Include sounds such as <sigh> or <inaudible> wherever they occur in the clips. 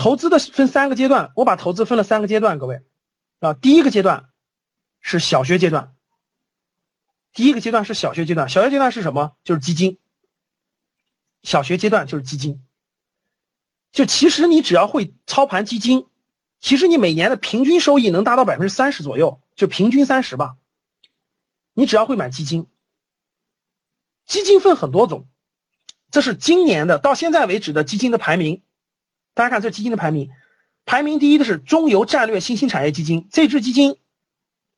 投资的分三个阶段，我把投资分了三个阶段，各位啊，第一个阶段是小学阶段。第一个阶段是小学阶段，小学阶段是什么？就是基金。小学阶段就是基金。就其实你只要会操盘基金，其实你每年的平均收益能达到百分之三十左右，就平均三十吧。你只要会买基金，基金分很多种。这是今年的到现在为止的基金的排名，大家看这基金的排名，排名第一的是中邮战略新兴产业基金，这支基金，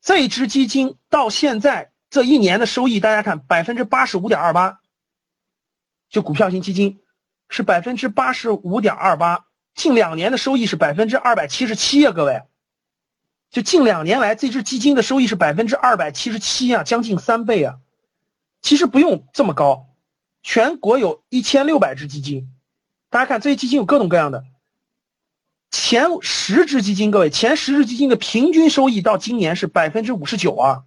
这支基金到现在这一年的收益，大家看百分之八十五点二八，就股票型基金是百分之八十五点二八，近两年的收益是百分之二百七十七啊，各位，就近两年来这支基金的收益是百分之二百七十七啊，将近三倍啊，其实不用这么高。全国有一千六百只基金，大家看这些基金有各种各样的。前十只基金，各位，前十只基金的平均收益到今年是百分之五十九啊，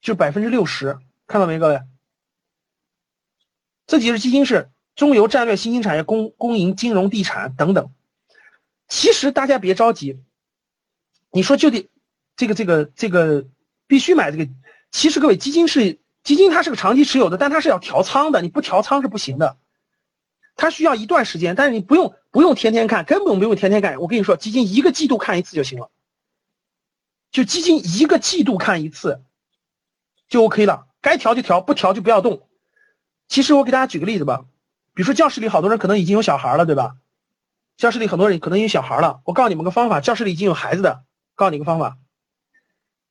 就百分之六十，看到没，各位？这几只基金是中邮战略新兴产业、公公营金融地产等等。其实大家别着急，你说就得这个这个这个必须买这个，其实各位基金是。基金它是个长期持有的，但它是要调仓的，你不调仓是不行的。它需要一段时间，但是你不用不用天天看，根本不用天天看。我跟你说，基金一个季度看一次就行了，就基金一个季度看一次就 OK 了。该调就调，不调就不要动。其实我给大家举个例子吧，比如说教室里好多人可能已经有小孩了，对吧？教室里很多人可能有小孩了，我告诉你们个方法，教室里已经有孩子的，告诉你个方法。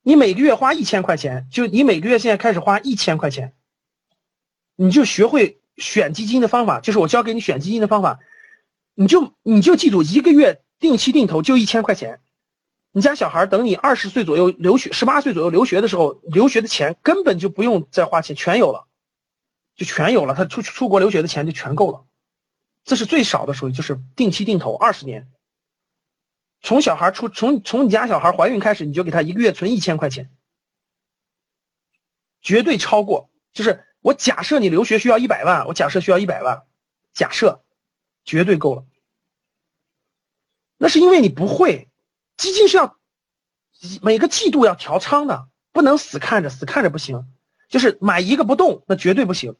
你每个月花一千块钱，就你每个月现在开始花一千块钱，你就学会选基金的方法，就是我教给你选基金的方法，你就你就记住一个月定期定投就一千块钱，你家小孩等你二十岁左右留学，十八岁左右留学的时候，留学的钱根本就不用再花钱，全有了，就全有了，他出出国留学的钱就全够了，这是最少的收益，就是定期定投二十年。从小孩出从从你家小孩怀孕开始，你就给他一个月存一千块钱，绝对超过。就是我假设你留学需要一百万，我假设需要一百万，假设绝对够了。那是因为你不会，基金是要每个季度要调仓的，不能死看着，死看着不行。就是买一个不动，那绝对不行。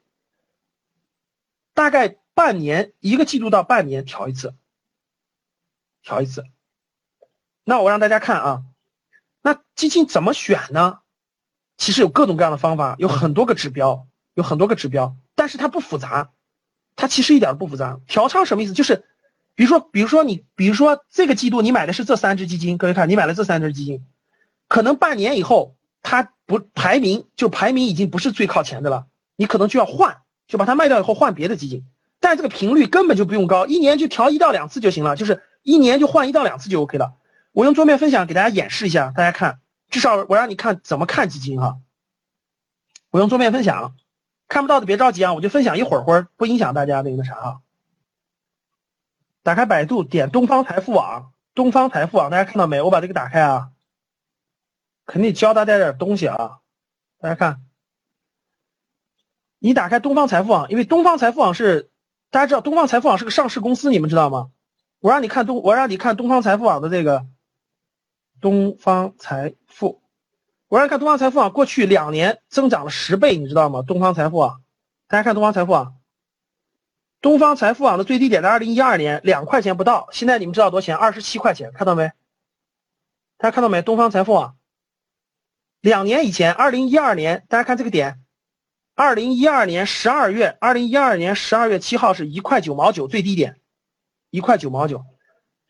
大概半年一个季度到半年调一次，调一次。那我让大家看啊，那基金怎么选呢？其实有各种各样的方法，有很多个指标，有很多个指标，但是它不复杂，它其实一点都不复杂。调仓什么意思？就是，比如说，比如说你，比如说这个季度你买的是这三只基金，各位看，你买了这三只基金，可能半年以后它不排名就排名已经不是最靠前的了，你可能就要换，就把它卖掉以后换别的基金，但这个频率根本就不用高，一年就调一到两次就行了，就是一年就换一到两次就 OK 了。我用桌面分享给大家演示一下，大家看，至少我让你看怎么看基金哈。我用桌面分享，看不到的别着急啊，我就分享一会儿会儿，不影响大家那个啥啊。打开百度，点东方财富网，东方财富网，大家看到没？我把这个打开啊，肯定教大家点东西啊。大家看，你打开东方财富网，因为东方财富网是大家知道，东方财富网是个上市公司，你们知道吗？我让你看东，我让你看东方财富网的这个。东方财富，我让你看东方财富啊，过去两年增长了十倍，你知道吗？东方财富啊，大家看东方财富啊，东方财富网的最低点在二零一二年两块钱不到，现在你们知道多少钱？二十七块钱，看到没？大家看到没？东方财富啊，两年以前，二零一二年，大家看这个点，二零一二年十二月，二零一二年十二月七号是一块九毛九最低点，一块九毛九，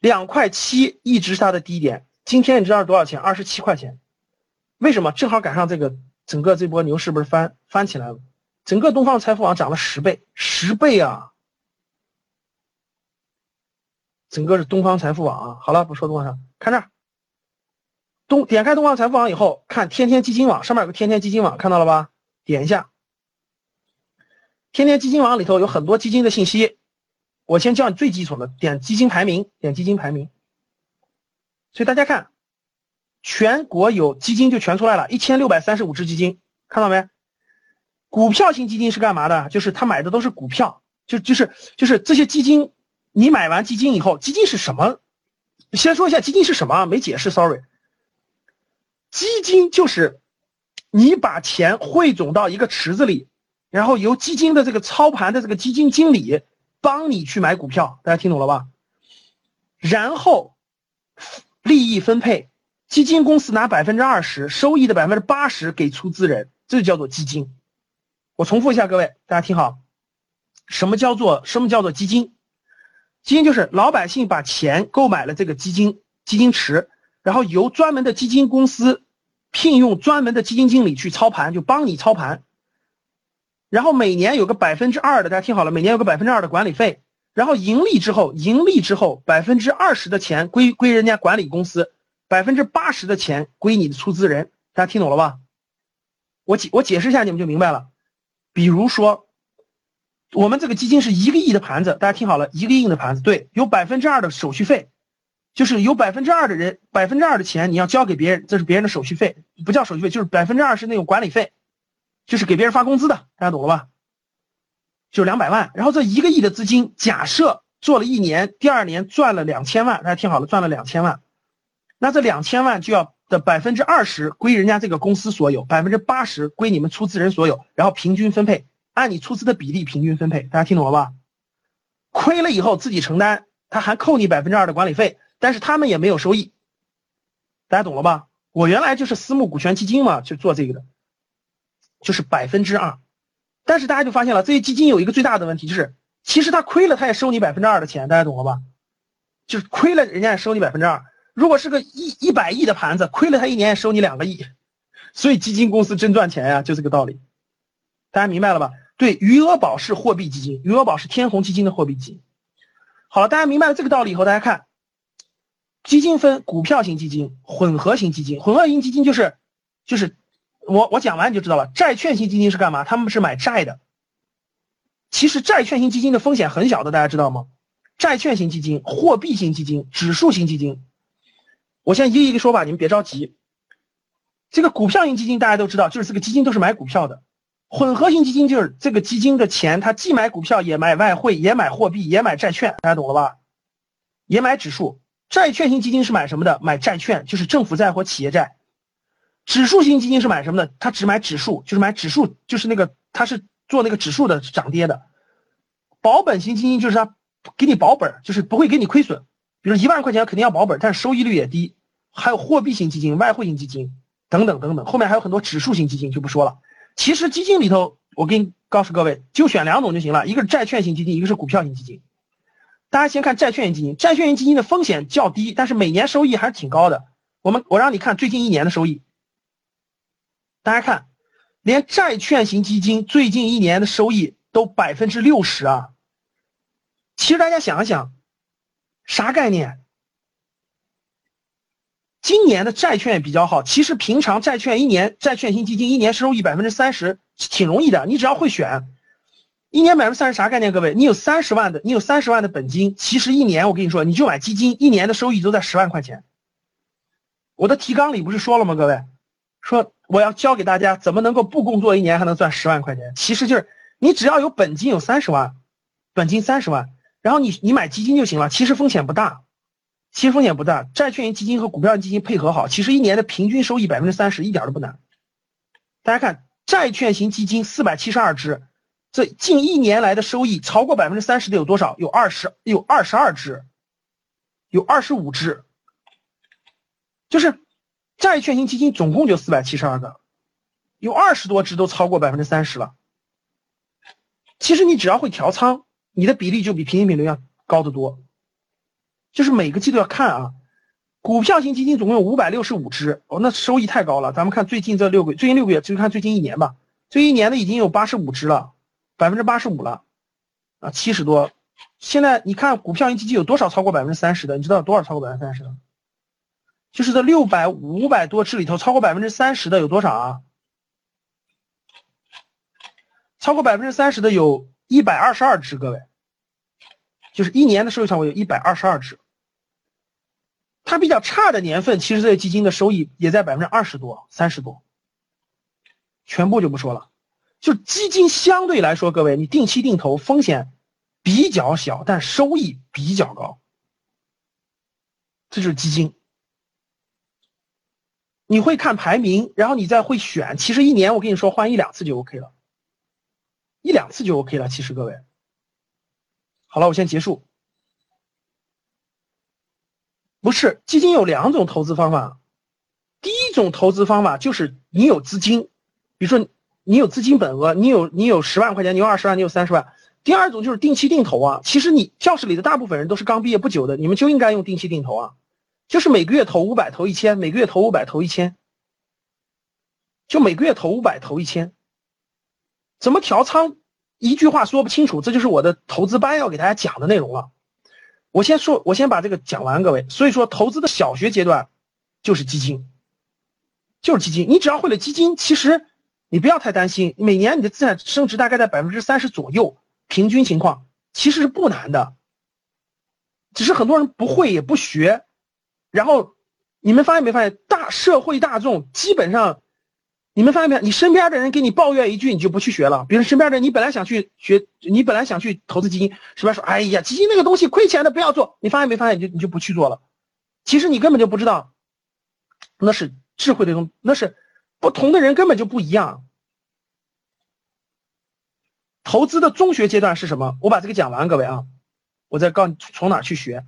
两块七一直是它的低点。今天你知道是多少钱？二十七块钱，为什么？正好赶上这个整个这波牛市不是翻翻起来了？整个东方财富网涨了十倍，十倍啊！整个是东方财富网啊。好了，不说东方上，看这儿，东点开东方财富网以后，看天天基金网上面有个天天基金网，看到了吧？点一下，天天基金网里头有很多基金的信息。我先教你最基础的，点基金排名，点基金排名。所以大家看，全国有基金就全出来了，一千六百三十五只基金，看到没？股票型基金是干嘛的？就是他买的都是股票，就就是就是这些基金，你买完基金以后，基金是什么？先说一下基金是什么，没解释，sorry。基金就是你把钱汇总到一个池子里，然后由基金的这个操盘的这个基金经理帮你去买股票，大家听懂了吧？然后利益分配，基金公司拿百分之二十，收益的百分之八十给出资人，这就叫做基金。我重复一下，各位，大家听好，什么叫做什么叫做基金？基金就是老百姓把钱购买了这个基金基金池，然后由专门的基金公司聘用专门的基金经理去操盘，就帮你操盘。然后每年有个百分之二的，大家听好了，每年有个百分之二的管理费。然后盈利之后，盈利之后百分之二十的钱归归人家管理公司，百分之八十的钱归你的出资人。大家听懂了吧？我解我解释一下，你们就明白了。比如说，我们这个基金是一个亿的盘子，大家听好了，一个亿的盘子，对，有百分之二的手续费，就是有百分之二的人，百分之二的钱你要交给别人，这是别人的手续费，不叫手续费，就是百分之二是那种管理费，就是给别人发工资的，大家懂了吧？就两百万，然后这一个亿的资金，假设做了一年，第二年赚了两千万，大家听好了，赚了两千万，那这两千万就要。的百分之二十归人家这个公司所有，百分之八十归你们出资人所有，然后平均分配，按你出资的比例平均分配。大家听懂了吧？亏了以后自己承担，他还扣你百分之二的管理费，但是他们也没有收益。大家懂了吧？我原来就是私募股权基金嘛，去做这个的，就是百分之二。但是大家就发现了，这些基金有一个最大的问题，就是其实他亏了，他也收你百分之二的钱。大家懂了吧？就是亏了，人家也收你百分之二。如果是个一一百亿的盘子，亏了他一年收你两个亿，所以基金公司真赚钱呀，就这个道理。大家明白了吧？对，余额宝是货币基金，余额宝是天弘基金的货币基金。好了，大家明白了这个道理以后，大家看，基金分股票型基金、混合型基金。混合型基金就是就是我我讲完你就知道了。债券型基金是干嘛？他们是买债的。其实债券型基金的风险很小的，大家知道吗？债券型基金、货币型基金、指数型基金。我先一个一个说吧，你们别着急。这个股票型基金大家都知道，就是这个基金都是买股票的。混合型基金就是这个基金的钱，它既买股票，也买外汇，也买货币，也买债券，大家懂了吧？也买指数。债券型基金是买什么的？买债券，就是政府债或企业债。指数型基金是买什么的？它只买指数，就是买指数，就是那个它是做那个指数的涨跌的。保本型基金就是它给你保本，就是不会给你亏损。比如一万块钱肯定要保本，但是收益率也低。还有货币型基金、外汇型基金等等等等，后面还有很多指数型基金就不说了。其实基金里头，我给你告诉各位，就选两种就行了，一个是债券型基金，一个是股票型基金。大家先看债券型基金，债券型基金的风险较低，但是每年收益还是挺高的。我们我让你看最近一年的收益，大家看，连债券型基金最近一年的收益都百分之六十啊。其实大家想一想。啥概念？今年的债券比较好。其实平常债券一年，债券型基金一年收益百分之三十，挺容易的。你只要会选，一年百分之三十啥概念？各位，你有三十万的，你有三十万的本金，其实一年我跟你说，你就买基金，一年的收益都在十万块钱。我的提纲里不是说了吗？各位，说我要教给大家怎么能够不工作一年还能赚十万块钱。其实就是你只要有本金有三十万，本金三十万。然后你你买基金就行了，其实风险不大，其实风险不大。债券型基金和股票型基金配合好，其实一年的平均收益百分之三十，一点都不难。大家看，债券型基金四百七十二只，这近一年来的收益超过百分之三十的有多少？有二十，有二十二只，有二十五只。就是债券型基金总共就四百七十二个，有二十多只都超过百分之三十了。其实你只要会调仓。你的比例就比平均比例要高得多，就是每个季度要看啊。股票型基金总共有五百六十五只，哦，那收益太高了。咱们看最近这六个，最近六个月就看最近一年吧。最近一年的已经有八十五只了，百分之八十五了，啊，七十多现在你看股票型基金有多少超过百分之三十的？你知道多少超过百分之三十的？就是这六百五百多只里头，超过百分之三十的有多少啊？超过百分之三十的有一百二十二只，各位，就是一年的收益上，我有一百二十二只。它比较差的年份，其实这些基金的收益也在百分之二十多、三十多。全部就不说了，就基金相对来说，各位，你定期定投风险比较小，但收益比较高。这就是基金。你会看排名，然后你再会选。其实一年我跟你说换一两次就 OK 了，一两次就 OK 了。其实各位，好了，我先结束。不是基金有两种投资方法，第一种投资方法就是你有资金，比如说你有资金本额，你有你有十万块钱，你有二十万，你有三十万。第二种就是定期定投啊。其实你教室里的大部分人都是刚毕业不久的，你们就应该用定期定投啊，就是每个月投五百，投一千，每个月投五百，投一千，就每个月投五百，投一千。怎么调仓？一句话说不清楚，这就是我的投资班要给大家讲的内容了。我先说，我先把这个讲完，各位。所以说，投资的小学阶段就是基金，就是基金。你只要会了基金，其实你不要太担心，每年你的资产升值大概在百分之三十左右，平均情况其实是不难的。只是很多人不会也不学，然后你们发现没发现，大社会大众基本上。你们发现没有？你身边的人给你抱怨一句，你就不去学了。比如身边的，你本来想去学，你本来想去投资基金，身边说：“哎呀，基金那个东西亏钱的，不要做。”你发现没发现？你就你就不去做了。其实你根本就不知道，那是智慧的东，那是不同的人根本就不一样。投资的中学阶段是什么？我把这个讲完，各位啊，我再告诉你从哪去学。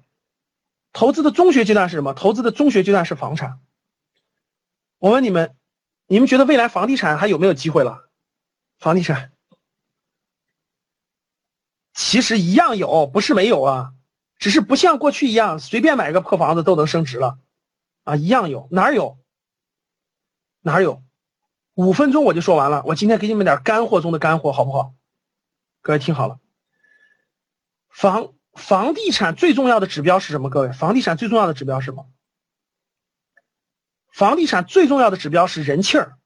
投资的中学阶段是什么？投资的中学阶段是房产。我问你们。你们觉得未来房地产还有没有机会了？房地产其实一样有，不是没有啊，只是不像过去一样随便买个破房子都能升值了，啊，一样有，哪有？哪有？五分钟我就说完了，我今天给你们点干货中的干货，好不好？各位听好了，房房地产最重要的指标是什么？各位，房地产最重要的指标是什么？房地产最重要的指标是人气儿，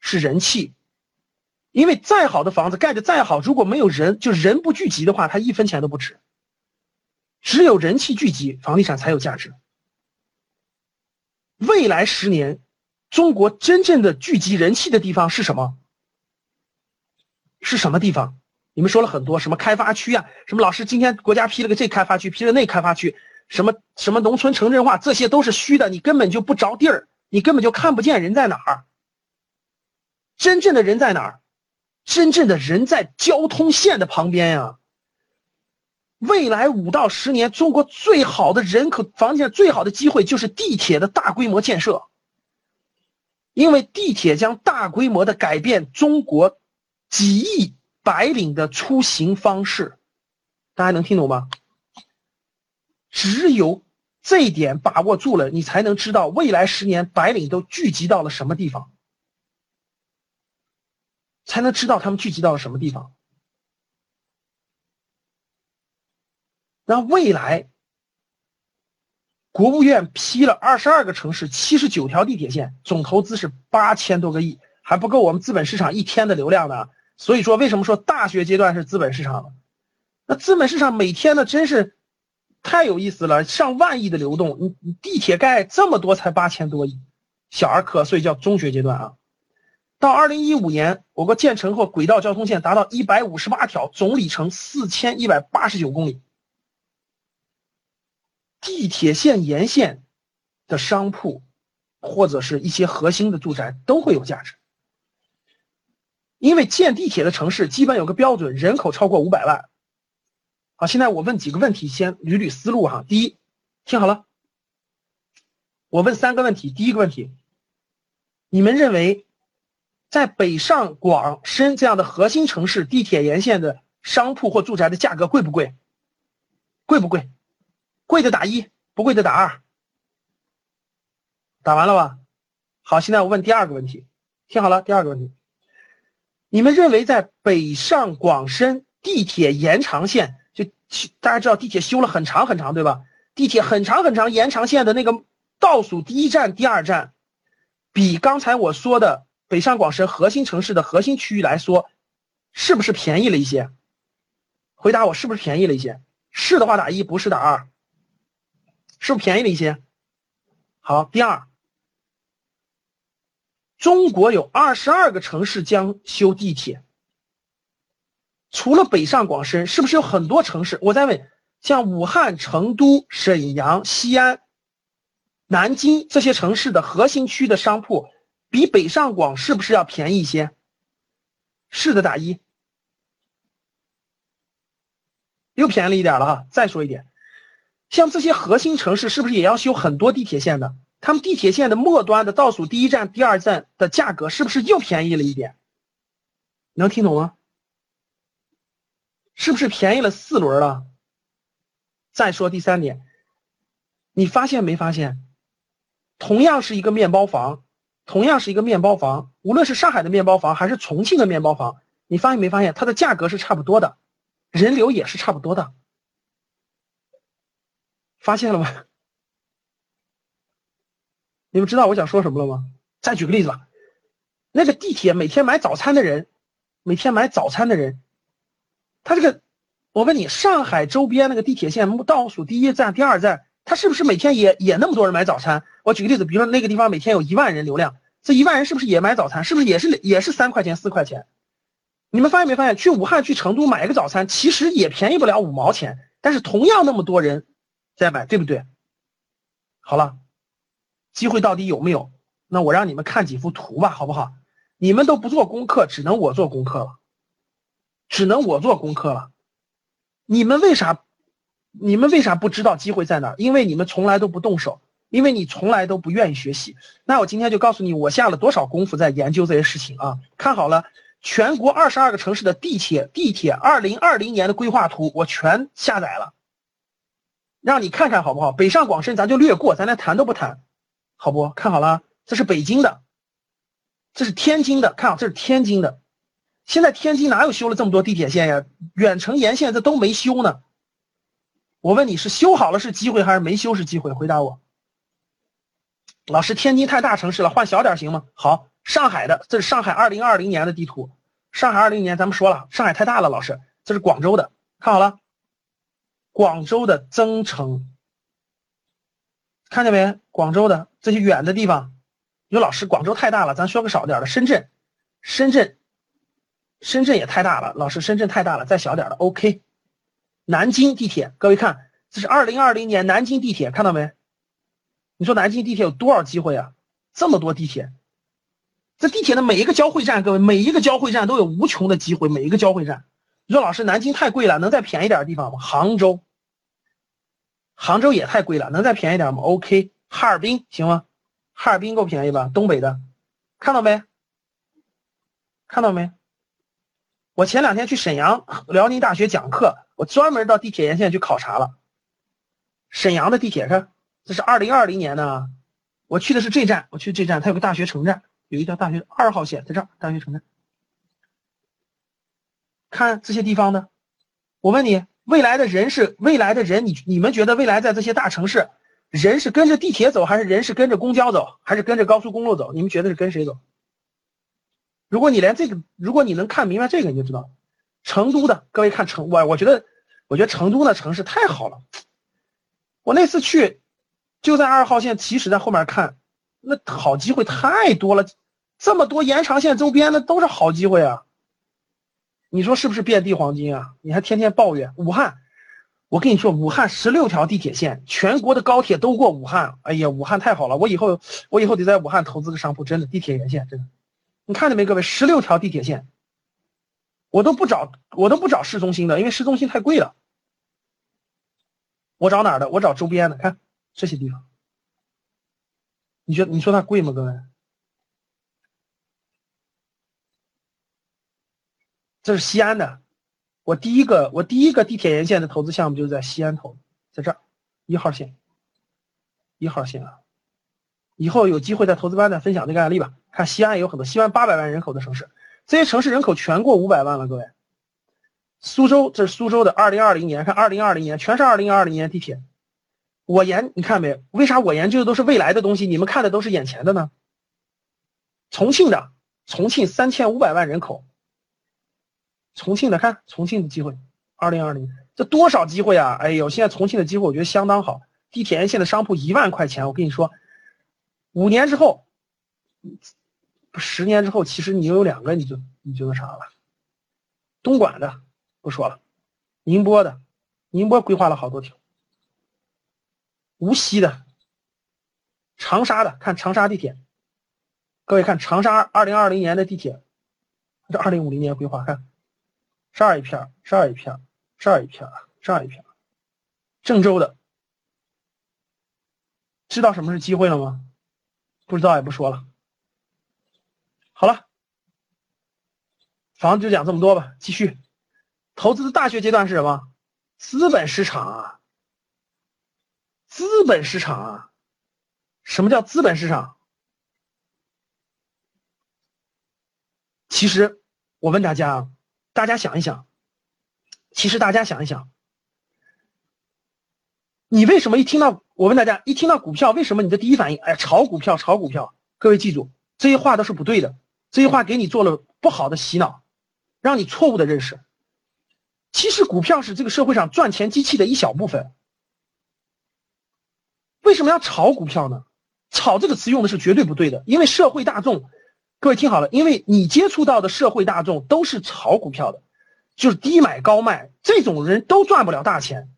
是人气，因为再好的房子盖的再好，如果没有人，就人不聚集的话，它一分钱都不值。只有人气聚集，房地产才有价值。未来十年，中国真正的聚集人气的地方是什么？是什么地方？你们说了很多，什么开发区啊？什么老师今天国家批了个这开发区，批了那开发区，什么什么农村城镇化，这些都是虚的，你根本就不着地儿。你根本就看不见人在哪儿，真正的人在哪儿？真正的人在交通线的旁边呀。未来五到十年，中国最好的人口房地最好的机会就是地铁的大规模建设，因为地铁将大规模的改变中国几亿白领的出行方式。大家能听懂吗？只有。这一点把握住了，你才能知道未来十年白领都聚集到了什么地方，才能知道他们聚集到了什么地方。那未来，国务院批了二十二个城市七十九条地铁线，总投资是八千多个亿，还不够我们资本市场一天的流量呢。所以说，为什么说大学阶段是资本市场？那资本市场每天呢，真是。太有意思了，上万亿的流动，你你地铁盖这么多才八千多亿，小儿科，所以叫中学阶段啊。到二零一五年，我国建成后轨道交通线达到一百五十八条，总里程四千一百八十九公里。地铁线沿线的商铺或者是一些核心的住宅都会有价值，因为建地铁的城市基本有个标准，人口超过五百万。好，现在我问几个问题，先捋捋思路哈。第一，听好了，我问三个问题。第一个问题，你们认为，在北上广深这样的核心城市，地铁沿线的商铺或住宅的价格贵不贵？贵不贵？贵的打一，不贵的打二。打完了吧？好，现在我问第二个问题，听好了，第二个问题，你们认为在北上广深地铁延长线？就大家知道地铁修了很长很长，对吧？地铁很长很长，延长线的那个倒数第一站、第二站，比刚才我说的北上广深核心城市的核心区域来说，是不是便宜了一些？回答我，是不是便宜了一些？是的话打一，不是打二。是不是便宜了一些？好，第二，中国有二十二个城市将修地铁，除了北上广深，是不是有很多城市？我在问，像武汉、成都、沈阳、西安、南京这些城市的核心区的商铺，比北上广是不是要便宜一些？是的，打一。又便宜了一点了哈，再说一点，像这些核心城市是不是也要修很多地铁线的？他们地铁线的末端的倒数第一站、第二站的价格是不是又便宜了一点？能听懂吗？是不是便宜了四轮了？再说第三点，你发现没发现？同样是一个面包房，同样是一个面包房，无论是上海的面包房还是重庆的面包房，你发现没发现它的价格是差不多的？人流也是差不多的，发现了吗？你们知道我想说什么了吗？再举个例子吧，那个地铁每天买早餐的人，每天买早餐的人，他这个，我问你，上海周边那个地铁线倒数第一站、第二站，他是不是每天也也那么多人买早餐？我举个例子，比如说那个地方每天有一万人流量，这一万人是不是也买早餐？是不是也是也是三块钱、四块钱？你们发现没发现，去武汉、去成都买一个早餐，其实也便宜不了五毛钱，但是同样那么多人在买，对不对？好了，机会到底有没有？那我让你们看几幅图吧，好不好？你们都不做功课，只能我做功课了，只能我做功课了。你们为啥？你们为啥不知道机会在哪儿？因为你们从来都不动手，因为你从来都不愿意学习。那我今天就告诉你，我下了多少功夫在研究这些事情啊！看好了。全国二十二个城市的地铁地铁二零二零年的规划图，我全下载了，让你看看好不好？北上广深咱就略过，咱连谈都不谈，好不？看好了，这是北京的，这是天津的，看好，这是天津的。现在天津哪有修了这么多地铁线呀？远程沿线这都没修呢。我问你是修好了是机会还是没修是机会？回答我。老师，天津太大城市了，换小点行吗？好。上海的，这是上海二零二零年的地图。上海二零年，咱们说了，上海太大了。老师，这是广州的，看好了，广州的增城，看见没？广州的这些远的地方，有老师，广州太大了，咱说个少点的。深圳，深圳，深圳也太大了，老师，深圳太大了，再小点的。OK，南京地铁，各位看，这是二零二零年南京地铁，看到没？你说南京地铁有多少机会啊？这么多地铁。这地铁的每一个交汇站，各位每一个交汇站都有无穷的机会。每一个交汇站，你说老师，南京太贵了，能再便宜点的地方吗？杭州，杭州也太贵了，能再便宜点吗？OK，哈尔滨行吗？哈尔滨够便宜吧？东北的，看到没？看到没？我前两天去沈阳辽宁大学讲课，我专门到地铁沿线去考察了。沈阳的地铁看，这是二零二零年的，我去的是这站，我去这站，它有个大学城站。有一条大学二号线在这儿，大学城站。看这些地方呢，我问你，未来的人是未来的人，你你们觉得未来在这些大城市，人是跟着地铁走，还是人是跟着公交走，还是跟着高速公路走？你们觉得是跟谁走？如果你连这个，如果你能看明白这个，你就知道，成都的各位看成我，我觉得，我觉得成都的城市太好了。我那次去，就在二号线，其实在后面看。那好机会太多了，这么多延长线周边的都是好机会啊！你说是不是遍地黄金啊？你还天天抱怨武汉，我跟你说，武汉十六条地铁线，全国的高铁都过武汉。哎呀，武汉太好了，我以后我以后得在武汉投资个商铺，真的地铁沿线真的。你看见没，各位，十六条地铁线，我都不找我都不找市中心的，因为市中心太贵了。我找哪儿的？我找周边的，看这些地方。你觉得你说它贵吗，各位？这是西安的，我第一个我第一个地铁沿线的投资项目就是在西安投，在这儿一号线，一号线啊！以后有机会在投资班再分享这个案例吧。看西安也有很多，西安八百万人口的城市，这些城市人口全过五百万了，各位。苏州，这是苏州的二零二零年，看二零二零年全是二零二零年地铁。我研你看没？为啥我研究的都是未来的东西，你们看的都是眼前的呢？重庆的，重庆三千五百万人口，重庆的看重庆的机会，二零二零这多少机会啊！哎呦，现在重庆的机会我觉得相当好，地铁沿线的商铺一万块钱，我跟你说，五年之后，十年之后，其实你有两个，你就你就那啥了。东莞的不说了，宁波的，宁波规划了好多条。无锡的、长沙的，看长沙地铁。各位看长沙二零二零年的地铁，这二零五零年规划，看这儿一片，儿，这儿一片，儿，这儿一片，儿，这儿一片儿。郑州的，知道什么是机会了吗？不知道也不说了。好了，房子就讲这么多吧，继续。投资的大学阶段是什么？资本市场啊。资本市场啊，什么叫资本市场？其实我问大家啊，大家想一想，其实大家想一想，你为什么一听到我问大家一听到股票，为什么你的第一反应，哎，炒股票，炒股票？各位记住，这些话都是不对的，这些话给你做了不好的洗脑，让你错误的认识。其实股票是这个社会上赚钱机器的一小部分。为什么要炒股票呢？炒这个词用的是绝对不对的，因为社会大众，各位听好了，因为你接触到的社会大众都是炒股票的，就是低买高卖，这种人都赚不了大钱，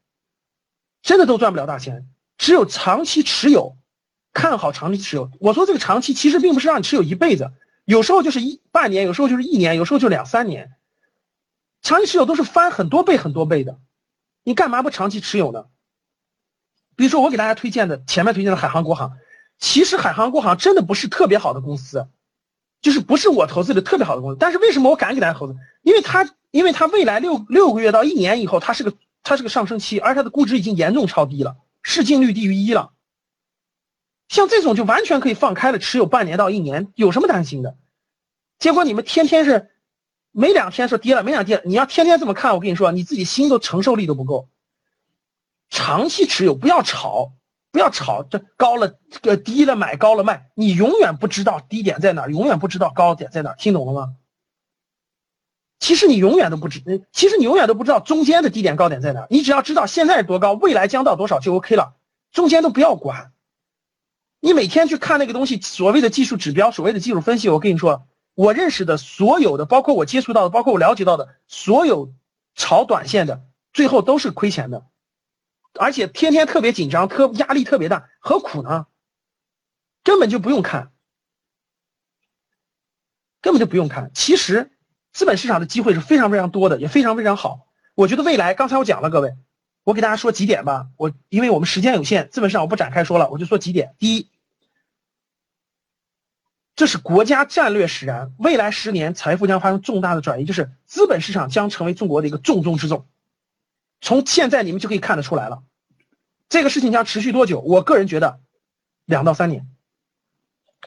真的都赚不了大钱。只有长期持有，看好长期持有。我说这个长期其实并不是让你持有一辈子，有时候就是一半年，有时候就是一年，有时候就两三年。长期持有都是翻很多倍很多倍的，你干嘛不长期持有呢？比如说，我给大家推荐的前面推荐的海航、国航，其实海航、国航真的不是特别好的公司，就是不是我投资的特别好的公司。但是为什么我敢给大家投资？因为它，因为它未来六六个月到一年以后，它是个它是个上升期，而它的估值已经严重超低了，市净率低于一了。像这种就完全可以放开了持有半年到一年，有什么担心的？结果你们天天是没两天说跌了，没两天，你要天天这么看，我跟你说，你自己心都承受力都不够。长期持有，不要炒，不要炒，这高了，这个低了买，高了卖，你永远不知道低点在哪，永远不知道高点在哪，听懂了吗？其实你永远都不知，其实你永远都不知道中间的低点高点在哪，你只要知道现在多高，未来将到多少就 OK 了，中间都不要管。你每天去看那个东西，所谓的技术指标，所谓的技术分析，我跟你说，我认识的所有的，包括我接触到的，包括我了解到的所有炒短线的，最后都是亏钱的。而且天天特别紧张，特压力特别大，何苦呢？根本就不用看，根本就不用看。其实资本市场的机会是非常非常多的，也非常非常好。我觉得未来，刚才我讲了，各位，我给大家说几点吧。我因为我们时间有限，资本市场我不展开说了，我就说几点。第一，这是国家战略使然，未来十年财富将发生重大的转移，就是资本市场将成为中国的一个重中之重。从现在你们就可以看得出来了。这个事情将持续多久？我个人觉得，两到三年，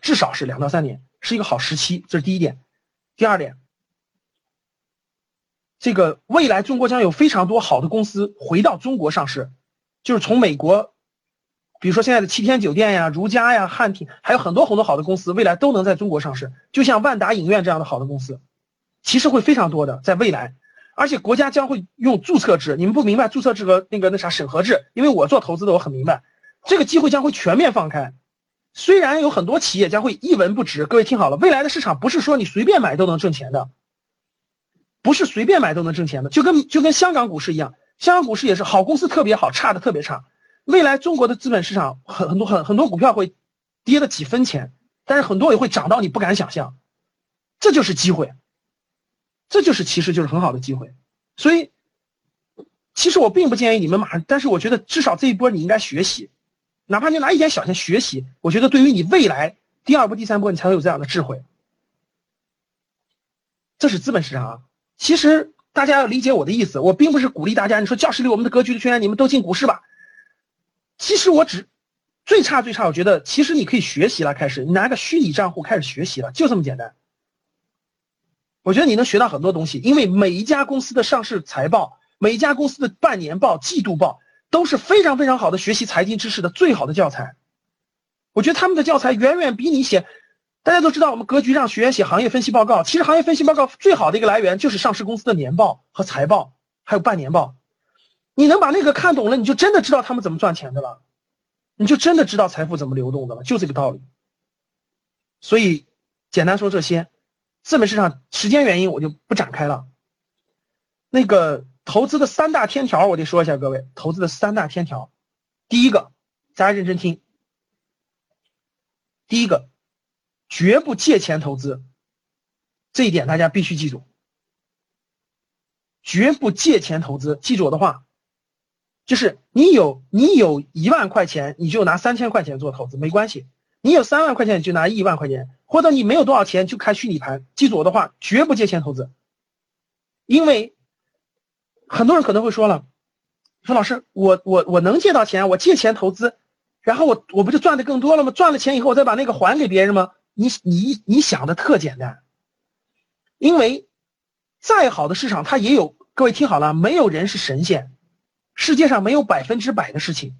至少是两到三年，是一个好时期。这是第一点。第二点，这个未来中国将有非常多好的公司回到中国上市，就是从美国，比如说现在的七天酒店呀、如家呀、汉庭，还有很多很多好的公司，未来都能在中国上市。就像万达影院这样的好的公司，其实会非常多的，在未来。而且国家将会用注册制，你们不明白注册制和那个那啥审核制，因为我做投资的，我很明白，这个机会将会全面放开。虽然有很多企业将会一文不值，各位听好了，未来的市场不是说你随便买都能挣钱的，不是随便买都能挣钱的，就跟就跟香港股市一样，香港股市也是好公司特别好，差的特别差。未来中国的资本市场很很多很很多股票会跌了几分钱，但是很多也会涨到你不敢想象，这就是机会。这就是其实就是很好的机会，所以其实我并不建议你们马上，但是我觉得至少这一波你应该学习，哪怕你拿一点小钱学习，我觉得对于你未来第二波、第三波，你才会有这样的智慧。这是资本市场啊。其实大家要理解我的意思，我并不是鼓励大家，你说教室里我们的格局的学员，你们都进股市吧。其实我只最差最差，我觉得其实你可以学习了，开始你拿个虚拟账户开始学习了，就这么简单。我觉得你能学到很多东西，因为每一家公司的上市财报，每一家公司的半年报、季度报都是非常非常好的学习财经知识的最好的教材。我觉得他们的教材远远比你写。大家都知道，我们格局让学员写行业分析报告，其实行业分析报告最好的一个来源就是上市公司的年报和财报，还有半年报。你能把那个看懂了，你就真的知道他们怎么赚钱的了，你就真的知道财富怎么流动的了，就这个道理。所以，简单说这些。资本市场时间原因，我就不展开了。那个投资的三大天条，我得说一下，各位，投资的三大天条，第一个，大家认真听。第一个，绝不借钱投资，这一点大家必须记住。绝不借钱投资，记住我的话，就是你有你有一万块钱，你就拿三千块钱做投资，没关系。你有三万块钱，你就拿一万块钱，或者你没有多少钱就开虚拟盘。记住我的话，绝不借钱投资，因为很多人可能会说了，说老师，我我我能借到钱，我借钱投资，然后我我不就赚的更多了吗？赚了钱以后，我再把那个还给别人吗？你你你想的特简单，因为再好的市场，它也有各位听好了，没有人是神仙，世界上没有百分之百的事情。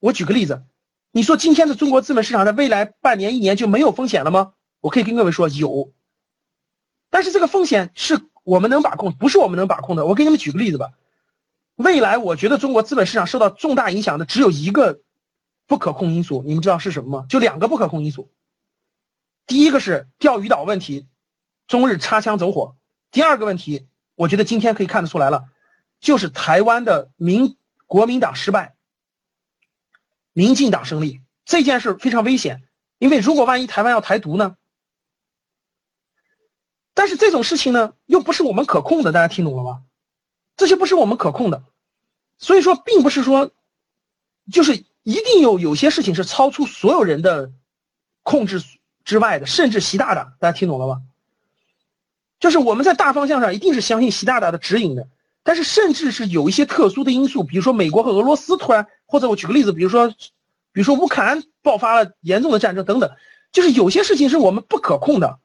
我举个例子。你说今天的中国资本市场在未来半年、一年就没有风险了吗？我可以跟各位说有，但是这个风险是我们能把控，不是我们能把控的。我给你们举个例子吧。未来我觉得中国资本市场受到重大影响的只有一个不可控因素，你们知道是什么吗？就两个不可控因素。第一个是钓鱼岛问题，中日擦枪走火；第二个问题，我觉得今天可以看得出来了，就是台湾的民国民党失败。民进党胜利这件事非常危险，因为如果万一台湾要台独呢？但是这种事情呢，又不是我们可控的，大家听懂了吗？这些不是我们可控的，所以说，并不是说，就是一定有有些事情是超出所有人的控制之外的，甚至习大大，大家听懂了吗？就是我们在大方向上一定是相信习大大的指引的。但是，甚至是有一些特殊的因素，比如说美国和俄罗斯突然，或者我举个例子，比如说，比如说乌克兰爆发了严重的战争等等，就是有些事情是我们不可控的。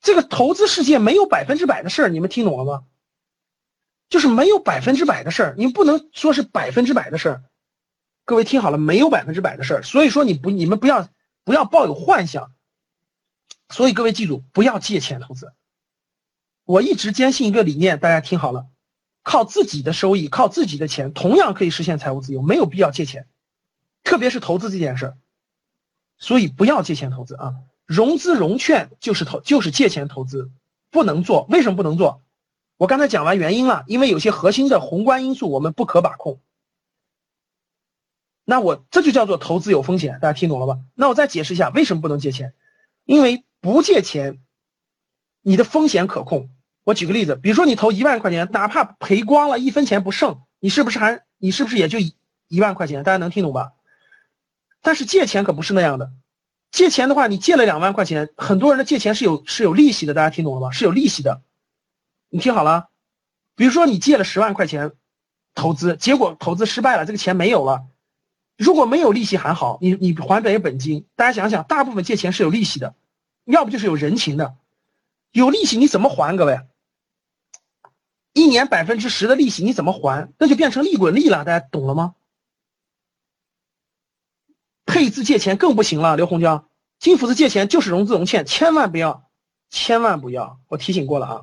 这个投资世界没有百分之百的事儿，你们听懂了吗？就是没有百分之百的事儿，你不能说是百分之百的事儿。各位听好了，没有百分之百的事儿，所以说你不，你们不要不要抱有幻想。所以各位记住，不要借钱投资。我一直坚信一个理念，大家听好了。靠自己的收益，靠自己的钱，同样可以实现财务自由，没有必要借钱，特别是投资这件事儿，所以不要借钱投资啊！融资融券就是投，就是借钱投资，不能做。为什么不能做？我刚才讲完原因了，因为有些核心的宏观因素我们不可把控。那我这就叫做投资有风险，大家听懂了吧？那我再解释一下为什么不能借钱，因为不借钱，你的风险可控。我举个例子，比如说你投一万块钱，哪怕赔光了，一分钱不剩，你是不是还你是不是也就一万块钱？大家能听懂吧？但是借钱可不是那样的，借钱的话，你借了两万块钱，很多人的借钱是有是有利息的，大家听懂了吗？是有利息的。你听好了，比如说你借了十万块钱投资，结果投资失败了，这个钱没有了。如果没有利息还好，你你还本本金。大家想想，大部分借钱是有利息的，要不就是有人情的，有利息你怎么还？各位？一年百分之十的利息你怎么还？那就变成利滚利了，大家懂了吗？配资借钱更不行了，刘洪江，金斧子借钱就是融资融券，千万不要，千万不要，我提醒过了啊！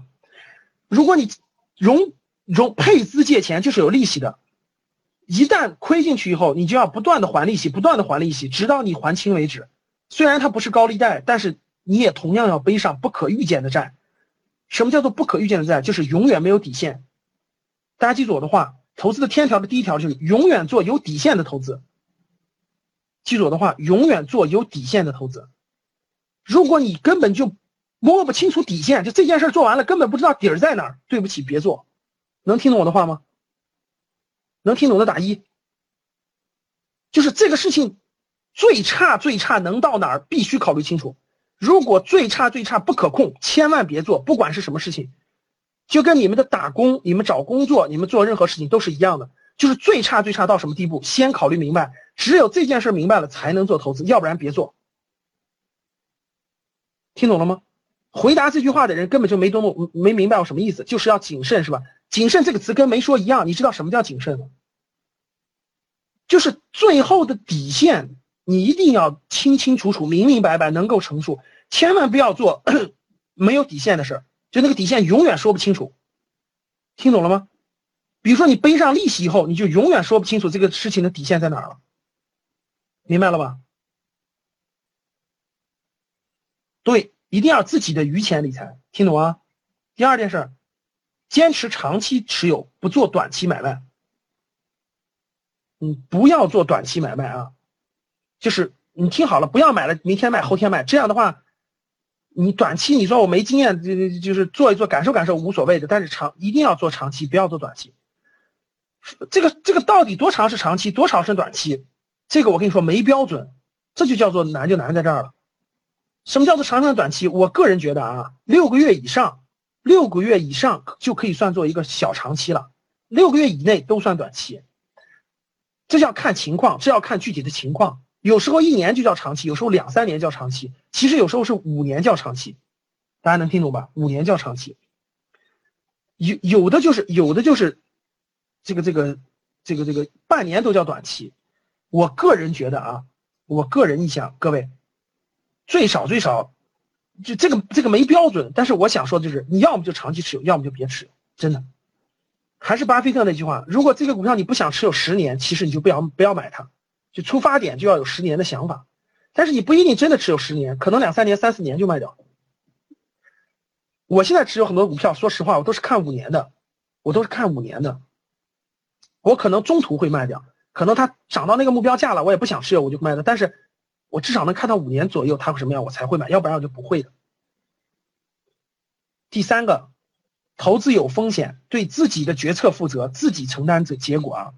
如果你融融配资借钱就是有利息的，一旦亏进去以后，你就要不断的还利息，不断的还利息，直到你还清为止。虽然它不是高利贷，但是你也同样要背上不可预见的债。什么叫做不可预见的债？就是永远没有底线。大家记住我的话，投资的天条的第一条就是永远做有底线的投资。记住我的话，永远做有底线的投资。如果你根本就摸不清楚底线，就这件事做完了根本不知道底儿在哪儿，对不起，别做。能听懂我的话吗？能听懂的打一。就是这个事情最差最差能到哪儿，必须考虑清楚。如果最差最差不可控，千万别做，不管是什么事情，就跟你们的打工、你们找工作、你们做任何事情都是一样的，就是最差最差到什么地步，先考虑明白，只有这件事明白了才能做投资，要不然别做。听懂了吗？回答这句话的人根本就没多么没明白我什么意思，就是要谨慎是吧？谨慎这个词跟没说一样，你知道什么叫谨慎吗？就是最后的底线，你一定要清清楚楚、明明白白，能够陈述，千万不要做 <coughs> 没有底线的事儿，就那个底线永远说不清楚，听懂了吗？比如说你背上利息以后，你就永远说不清楚这个事情的底线在哪儿了，明白了吧？对，一定要自己的余钱理财，听懂啊？第二件事，坚持长期持有，不做短期买卖。嗯，不要做短期买卖啊，就是你听好了，不要买了，明天卖，后天卖，这样的话，你短期你说我没经验，就就是做一做，感受感受无所谓的，但是长一定要做长期，不要做短期。这个这个到底多长是长期，多少是短期？这个我跟你说没标准，这就叫做难就难在这儿了。什么叫做长长短期？我个人觉得啊，六个月以上，六个月以上就可以算作一个小长期了，六个月以内都算短期。这要看情况，这要看具体的情况。有时候一年就叫长期，有时候两三年叫长期，其实有时候是五年叫长期。大家能听懂吧？五年叫长期。有有的就是有的就是。这个这个这个这个半年都叫短期，我个人觉得啊，我个人意向，各位最少最少就这个这个没标准，但是我想说的就是，你要么就长期持有，要么就别持有，真的。还是巴菲特那句话，如果这个股票你不想持有十年，其实你就不要不要买它，就出发点就要有十年的想法，但是你不一定真的持有十年，可能两三年、三四年就卖掉。我现在持有很多股票，说实话，我都是看五年的，我都是看五年的。我可能中途会卖掉，可能它涨到那个目标价了，我也不想持有，我就卖了。但是，我至少能看到五年左右它会什么样，我才会买，要不然我就不会的。第三个，投资有风险，对自己的决策负责，自己承担这结果啊。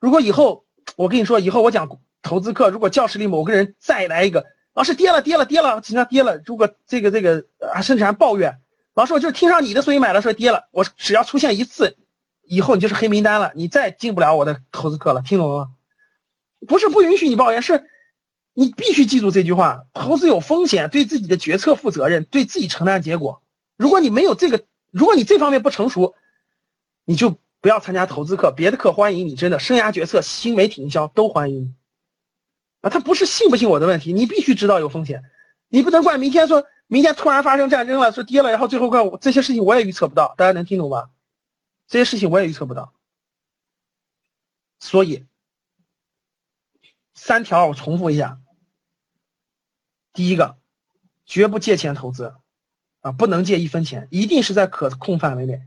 如果以后我跟你说，以后我讲投资课，如果教室里某个人再来一个，老师跌了跌了跌了，经常跌了。如果这个这个啊，甚至还抱怨，老师我就是听上你的所以买了，说跌了，我只要出现一次。以后你就是黑名单了，你再进不了我的投资课了，听懂了吗？不是不允许你抱怨，是你必须记住这句话：投资有风险，对自己的决策负责任，对自己承担结果。如果你没有这个，如果你这方面不成熟，你就不要参加投资课，别的课欢迎你，真的，生涯决策、新媒体营销都欢迎你。啊，他不是信不信我的问题，你必须知道有风险，你不能怪明天说明天突然发生战争了，说跌了，然后最后怪我这些事情我也预测不到，大家能听懂吗？这些事情我也预测不到，所以三条我重复一下：第一个，绝不借钱投资，啊，不能借一分钱，一定是在可控范围内。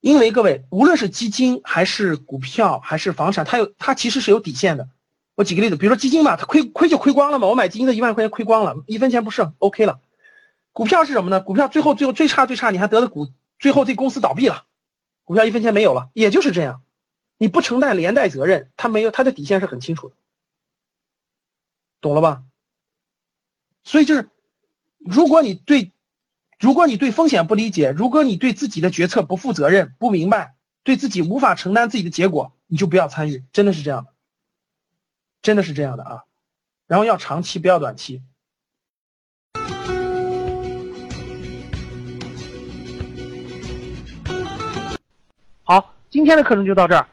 因为各位，无论是基金还是股票还是房产，它有它其实是有底线的。我举个例子，比如说基金吧，它亏亏就亏光了嘛，我买基金的一万块钱亏光了，一分钱不剩，OK 了。股票是什么呢？股票最后最后最差最差，你还得了股，最后这公司倒闭了。股票一分钱没有了，也就是这样，你不承担连带责任，它没有它的底线是很清楚的，懂了吧？所以就是，如果你对，如果你对风险不理解，如果你对自己的决策不负责任、不明白，对自己无法承担自己的结果，你就不要参与，真的是这样的，真的是这样的啊！然后要长期，不要短期。好，今天的课程就到这儿。